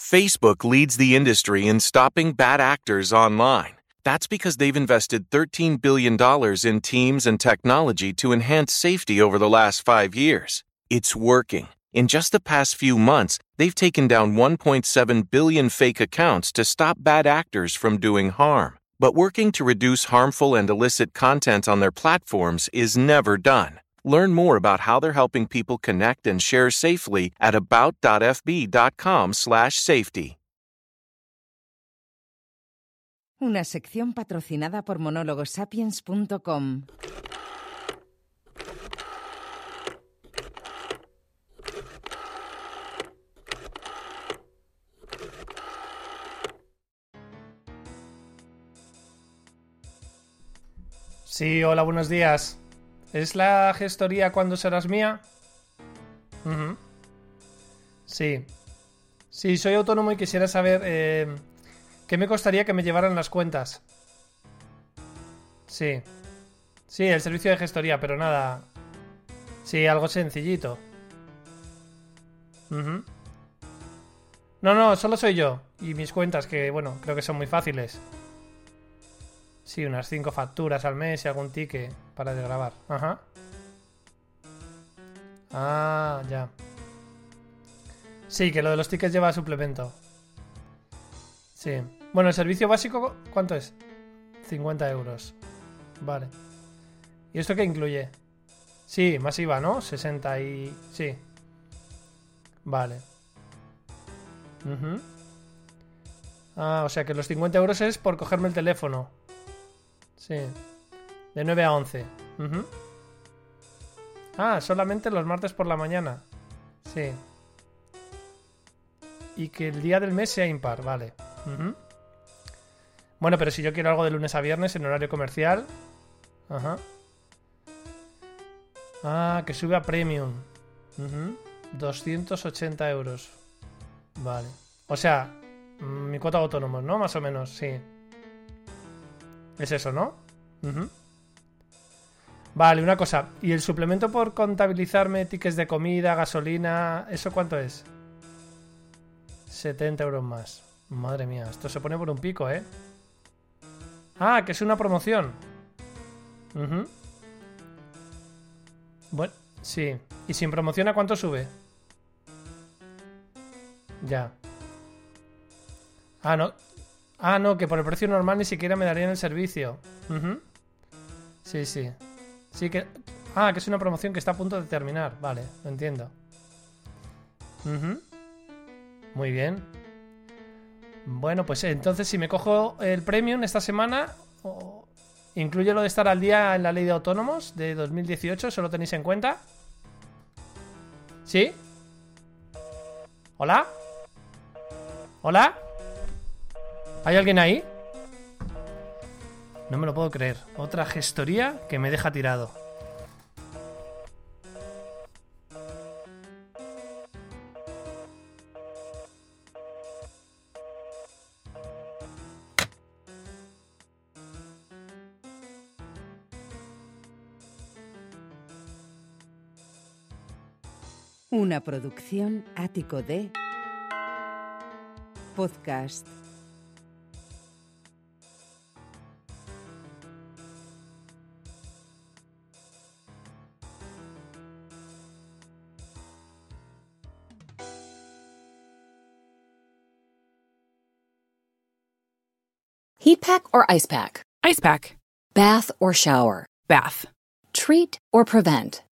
Facebook leads the industry in stopping bad actors online. That's because they've invested $13 billion in teams and technology to enhance safety over the last five years. It's working. In just the past few months, they've taken down 1.7 billion fake accounts to stop bad actors from doing harm. But working to reduce harmful and illicit content on their platforms is never done. Learn more about how they're helping people connect and share safely at about.fb.com/safety. Una sección patrocinada por monologosapiens.com. Sí, hola, buenos días. ¿Es la gestoría cuando serás mía? Sí. Sí, soy autónomo y quisiera saber eh, qué me costaría que me llevaran las cuentas. Sí. Sí, el servicio de gestoría, pero nada. Sí, algo sencillito. No, no, solo soy yo. Y mis cuentas, que bueno, creo que son muy fáciles. Sí, unas 5 facturas al mes y algún ticket para desgrabar. Ajá. Ah, ya. Sí, que lo de los tickets lleva suplemento. Sí. Bueno, el servicio básico, ¿cuánto es? 50 euros. Vale. ¿Y esto qué incluye? Sí, más IVA, ¿no? 60 y... Sí. Vale. Ujú. Ah, o sea que los 50 euros es por cogerme el teléfono. Sí. De 9 a 11. Ujú. Ah, solamente los martes por la mañana. Sí. Y que el día del mes sea impar, vale. Bueno, pero si yo quiero algo de lunes a viernes en horario comercial. Ajá. Ah, que sube a premium. Ujú. 280 euros. Vale. O sea, mm, mi cuota de ¿no? Más o menos, sí. Es eso, ¿no? Vale, una cosa. ¿Y el suplemento por contabilizarme tickets de comida, gasolina? ¿Eso cuánto es? 70 euros más. Madre mía, esto se pone por un pico, ¿eh? Ah, que es una promoción. Bueno, sí. ¿Y sin promoción a cuánto sube? Ya. Ah, no. Ah, no, que por el precio normal ni siquiera me darían el servicio. Sí, sí. Sí que... Ah, que es una promoción que está a punto de terminar. Vale, lo entiendo. Muy bien. Bueno, pues entonces si me cojo el premium esta semana, o- incluye lo de estar al día en la ley de autónomos de 2018, ¿eso lo tenéis en cuenta? ¿Sí? ¿Hola? ¿Hola? ¿Hay alguien ahí? No me lo puedo creer. Otra gestoría que me deja tirado. Una producción ático de podcast. Heat pack or ice pack? Ice pack. Bath or shower? Bath. Treat or prevent?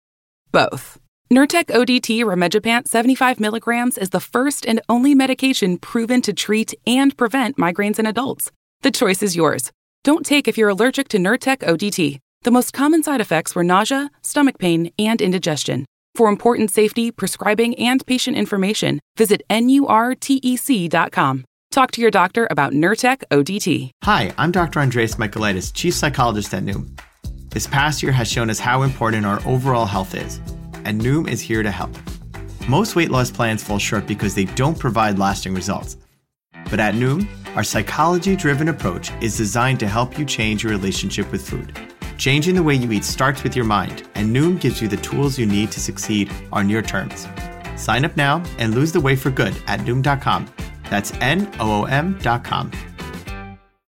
Both. Nurtec ODT Remegipant 75 milligrams is the first and only medication proven to treat and prevent migraines in adults. The choice is yours. Don't take if you're allergic to Nurtec ODT. The most common side effects were nausea, stomach pain, and indigestion. For important safety, prescribing, and patient information, visit NURTEC.com. Talk to your doctor about Nurtec ODT. Hi, I'm Dr. Andreas Michaelitis, Chief Psychologist at Noom. This past year has shown us how important our overall health is, and Noom is here to help. Most weight loss plans fall short because they don't provide lasting results. But at Noom, our psychology driven approach is designed to help you change your relationship with food. Changing the way you eat starts with your mind, and Noom gives you the tools you need to succeed on your terms. Sign up now and lose the weight for good at Noom.com. That's N O O M.com.